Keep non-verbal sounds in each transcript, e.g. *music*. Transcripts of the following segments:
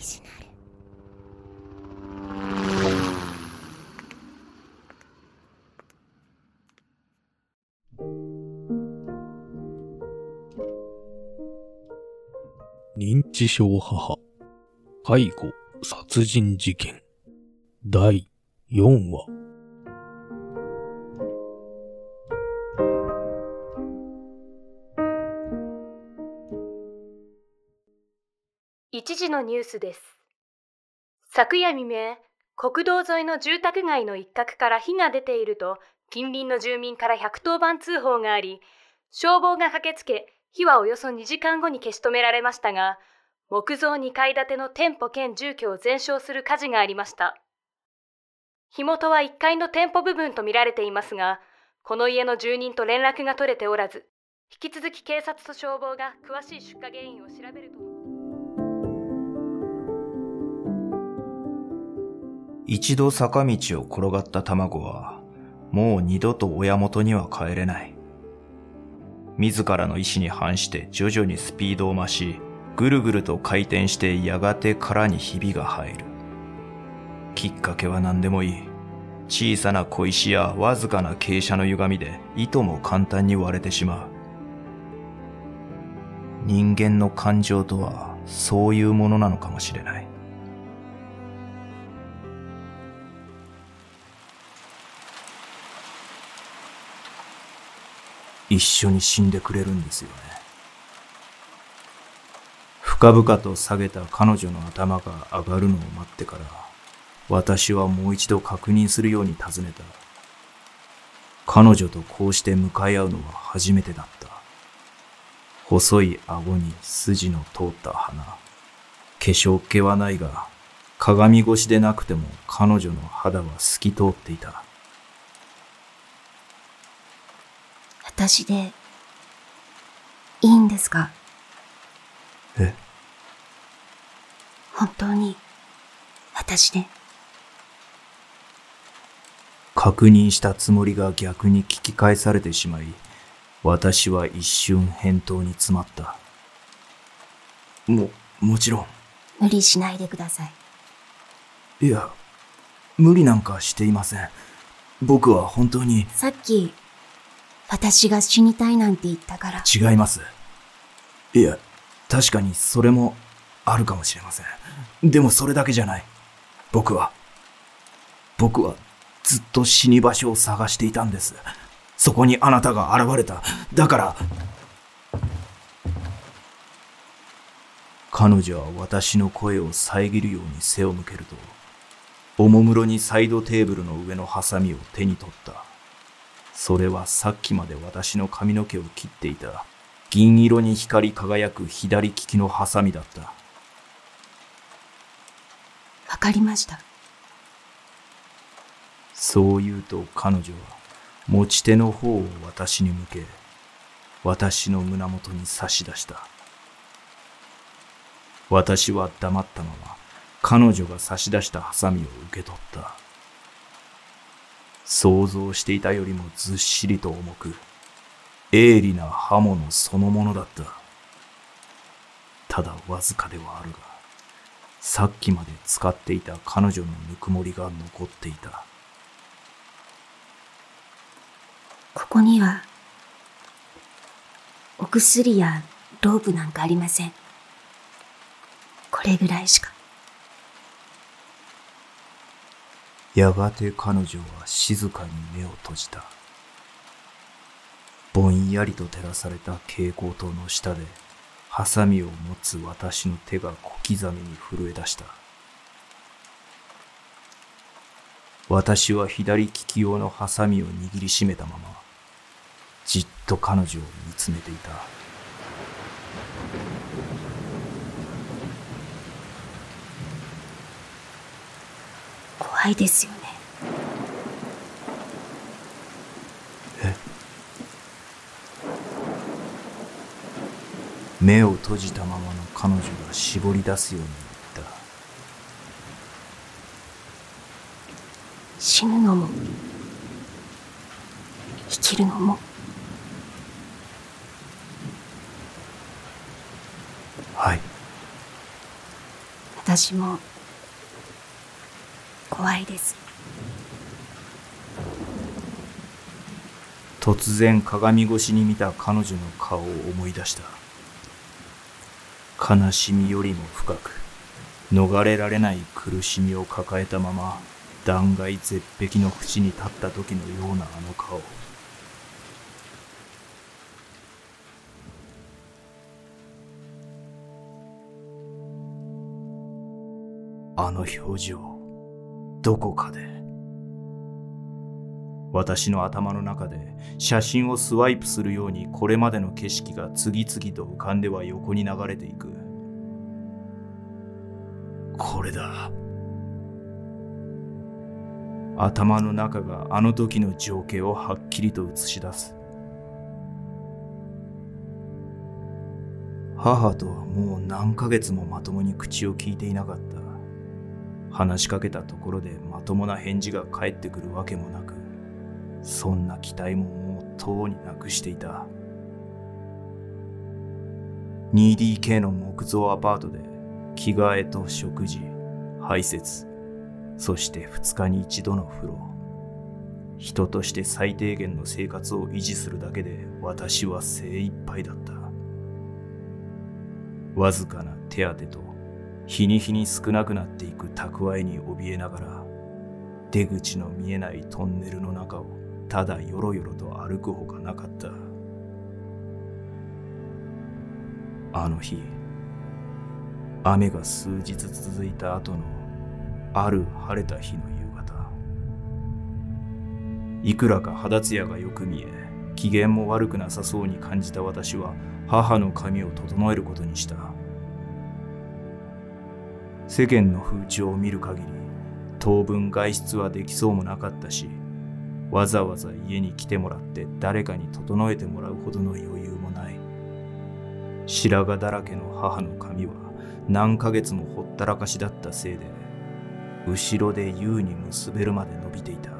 ジナル認知症母、介護殺人事件、第4話。一時のニュースです。昨夜未明、国道沿いの住宅街の一角から火が出ていると、近隣の住民から110番通報があり、消防が駆けつけ、火はおよそ2時間後に消し止められましたが、木造2階建ての店舗兼住居を全焼する火事がありました。火元は1階の店舗部分とみられていますが、この家の住人と連絡が取れておらず、引き続き警察と消防が詳しい出火原因を調べると一度坂道を転がった卵は、もう二度と親元には帰れない。自らの意志に反して徐々にスピードを増し、ぐるぐると回転してやがて殻にひびが入る。きっかけは何でもいい。小さな小石やわずかな傾斜の歪みで、いとも簡単に割れてしまう。人間の感情とは、そういうものなのかもしれない。一緒に死んでくれるんですよね。深々と下げた彼女の頭が上がるのを待ってから、私はもう一度確認するように尋ねた。彼女とこうして向かい合うのは初めてだった。細い顎に筋の通った鼻。化粧っ気はないが、鏡越しでなくても彼女の肌は透き通っていた。私で、いいんですか？え？本当に、私で。確認したつもりが逆に聞き返されてしまい、私は一瞬返答に詰まった。も、もちろ無理しないでください。ん。いや、無理なんかしていません。僕は本当にさっき、私が死にたいなんて言ったから。違います。いや、確かにそれもあるかもしれません。でもそれだけじゃない。僕は、僕はずっと死に場所を探していたんです。そこにあなたが現れた。だから、彼女は私の声を遮るように背を向けると、おもむろにサイドテーブルの上のハサミを手に取った。それはさっきまで私の髪の毛を切っていた銀色に光り輝く左利きのハサミだった。わかりました。そう言うと彼女は持ち手の方を私に向け、私の胸元に差し出した。私は黙ったまま彼女が差し出したハサミを受け取った。想像していたよりもずっしりと重く、鋭利な刃物そのものだった。ただわずかではあるが、さっきまで使っていた彼女のぬくもりが残っていた。ここには、お薬やロープなんかありません。これぐらいしか。やがて彼女は静かに目を閉じた。ぼんやりと照らされた蛍光灯の下で、ハサミを持つ私の手が小刻みに震え出した。私は左利き用のハサミを握りしめたまま、じっと彼女を見つめていた。怖いですよね。え？目を閉じたままの彼女が絞り出すように言った。死ぬのも、生きるのも、はい。私も怖いです。突然鏡越しに見た彼女の顔を思い出した。悲しみよりも深く逃れられない苦しみを抱えたまま断崖絶壁の縁に立った時のようなあの顔。あの表情。どこかで。私の頭の中で写真をスワイプするようにこれまでの景色が次々と浮かんでは横に流れていく。これだ。頭の中があの時の情景をはっきりと映し出す。母とはもう何ヶ月もまともに口を聞いていなかった。話しかけたところでまともな返事が返ってくるわけもなくそんな期待ももうとうになくしていた。2DK の木造アパートで着替えと食事排泄そして2日に一度の風呂。人として最低限の生活を維持するだけで私は精一杯だった。わずかな手当と日に日に少なくなっていく蓄えに怯えながら出口の見えないトンネルの中をただよろよろと歩くほかなかった。あの日雨が数日続いた後のある晴れた日の夕方いくらか肌ツヤがよく見え機嫌も悪くなさそうに感じた私は母の髪を整えることにした。世間の風潮を見る限り当分外出はできそうもなかったしわざわざ家に来てもらって誰かに整えてもらうほどの余裕もない。白髪だらけの母の髪は何ヶ月もほったらかしだったせいで後ろで優に結べるまで伸びていた。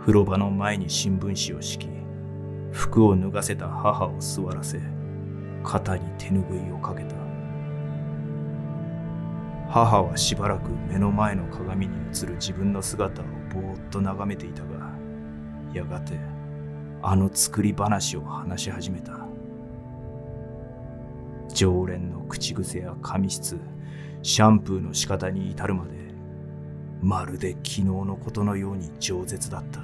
風呂場の前に新聞紙を敷き服を脱がせた母を座らせ肩に手ぬぐいをかけた。母はしばらく目の前の鏡に映る自分の姿をぼーっと眺めていたがやがてあの作り話を話し始めた。常連の口癖や髪質シャンプーの仕方に至るまでまるで昨日のことのように饒舌だった。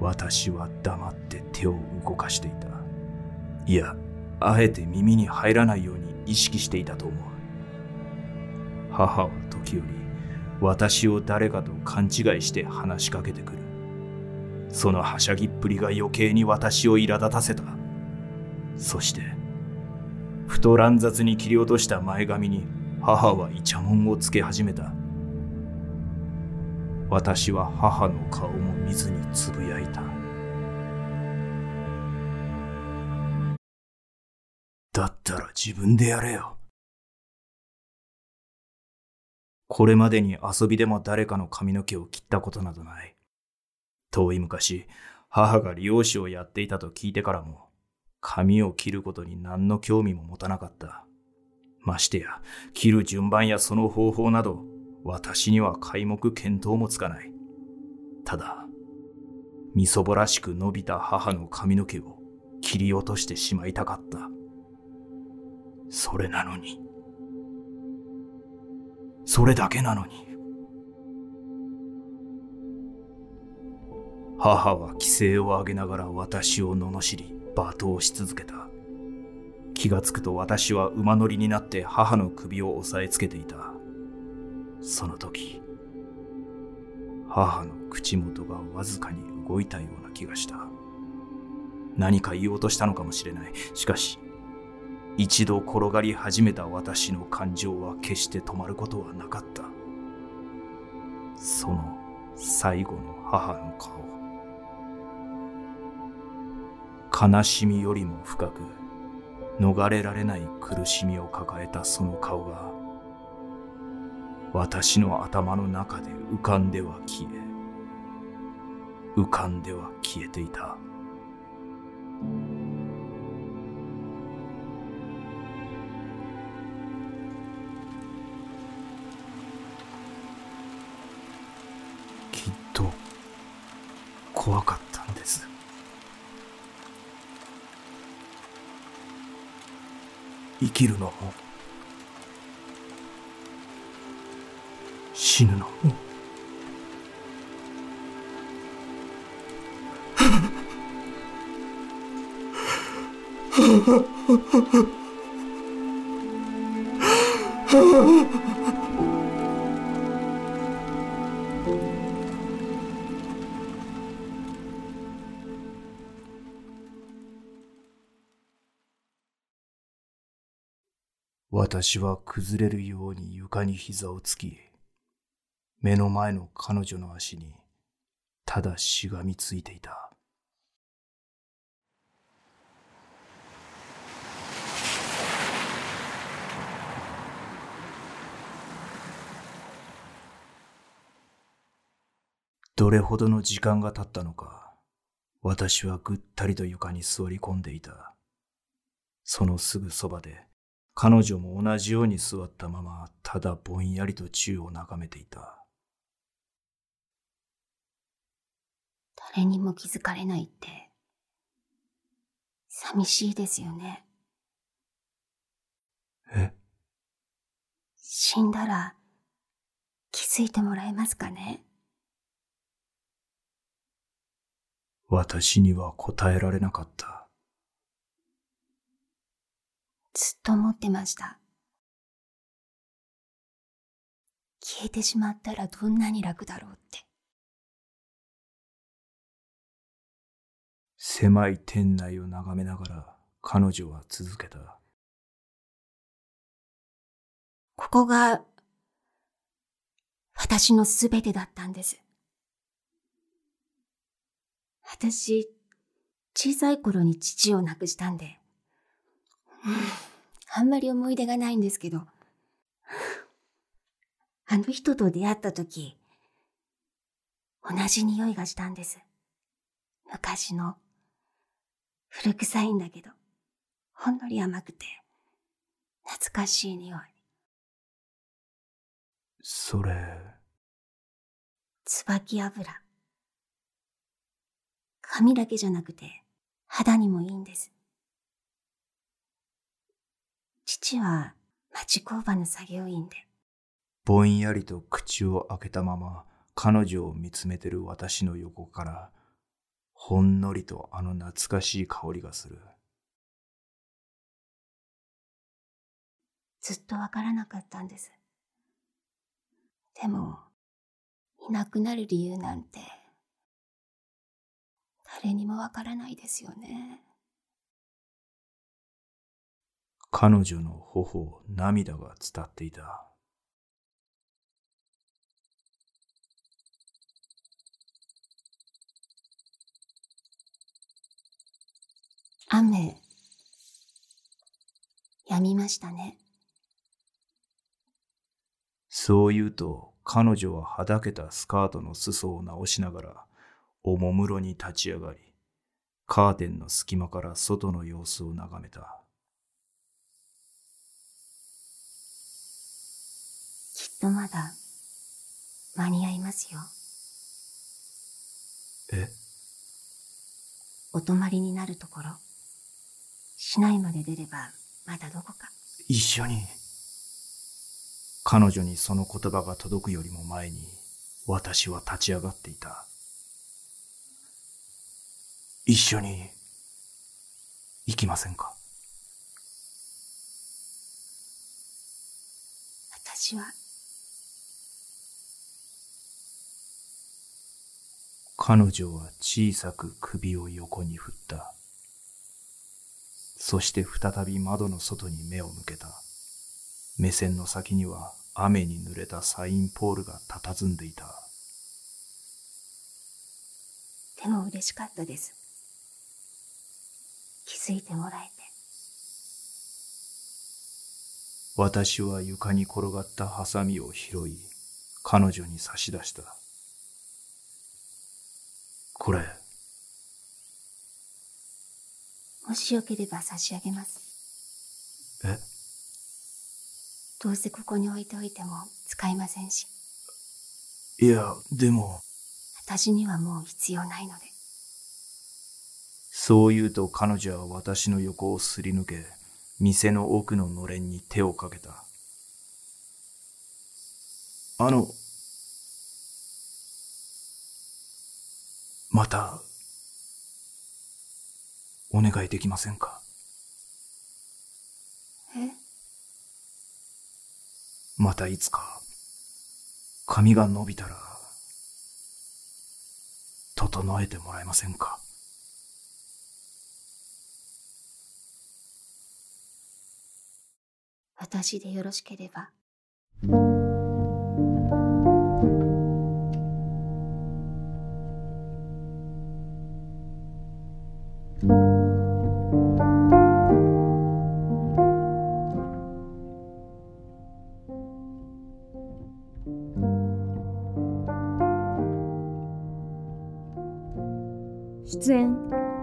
私は黙って手を動かしていた。いやあえて耳に入らないように意識していたと思う。母は時折私を誰かと勘違いして話しかけてくる。そのはしゃぎっぷりが余計に私を苛立たせた。そしてふと乱雑に切り落とした前髪に母はイチャモンをつけ始めた。私は母の顔も見ずにつぶやいた。だったら自分でやれよ。これまでに遊びでも誰かの髪の毛を切ったことなどない。遠い昔、母が理容師をやっていたと聞いてからも、髪を切ることに何の興味も持たなかった。ましてや、切る順番やその方法など、私には皆目見当もつかない。ただ、みそぼらしく伸びた母の髪の毛を切り落としてしまいたかった。それなのに。それだけなのに。母は規制を上げながら私を罵り罵倒し続けた。気がつくと私は馬乗りになって母の首を押さえつけていた。その時、母の口元がわずかに動いたような気がした。何か言おうとしたのかもしれない。しかし、一度転がり始めた私の感情は決して止まることはなかったその最後の母の顔悲しみよりも深く逃れられない苦しみを抱えたその顔が私の頭の中で浮かんでは消え浮かんでは消えていた。きるの。も死ぬの。も *laughs* 私は崩れるように床に膝をつき、目の前の彼女の足にただしがみついていた。どれほどの時間が経ったのか、私はぐったりと床に座り込んでいた。そのすぐそばで、彼女も同じように座ったまま、ただぼんやりと宙を眺めていた。誰にも気づかれないって、寂しいですよね。え？死んだら気づいてもらえますかね？私には答えられなかった。ずっと思ってました。消えてしまったらどんなに楽だろうって。狭い店内を眺めながら彼女は続けた。ここが私のすべてだったんです。私、小さい頃に父を亡くしたんで、うんあんまり思い出がないんですけど、あの人と出会った時、同じ匂いがしたんです。昔の、古臭いんだけど、ほんのり甘くて、懐かしい匂い。それ、椿油。髪だけじゃなくて肌にもいいんです。父は町工場の作業員で、ぼんやりと口を開けたまま彼女を見つめてる私の横から、ほんのりとあの懐かしい香りがする。ずっとわからなかったんです。でも、いなくなる理由なんて、誰にもわからないですよね。彼女の頬を涙が伝っていた。雨、止みましたね。そう言うと彼女ははだけたスカートの裾を直しながらおもむろに立ち上がりカーテンの隙間から外の様子を眺めたきっとまだ間に合いますよ。え？お泊まりになるところ。市内まで出ればまだどこか。一緒に彼女にその言葉が届くよりも前に私は立ち上がっていた一緒に行きませんか？私は彼女は小さく首を横に振った。そして再び窓の外に目を向けた。目線の先には雨に濡れたサインポールが佇んでいた。でも嬉しかったです。気づいてもらえて。私は床に転がったハサミを拾い、彼女に差し出した。これ、もしよければ差し上げます。え、どうせここに置いておいても使いませんし、いや、でも、私にはもう必要ないので。そう言うと彼女は私の横をすり抜け、店の奥ののれんに手をかけた。あの、また、お願いできませんか？え？またいつか、髪が伸びたら、整えてもらえませんか？私でよろしければ。出演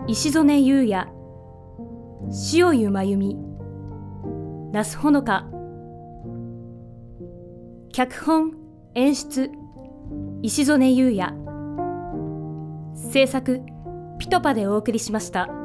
石曽根優也塩湯真由美那須ほのか脚本演出石曽根優也制作ピトパでお送りしました。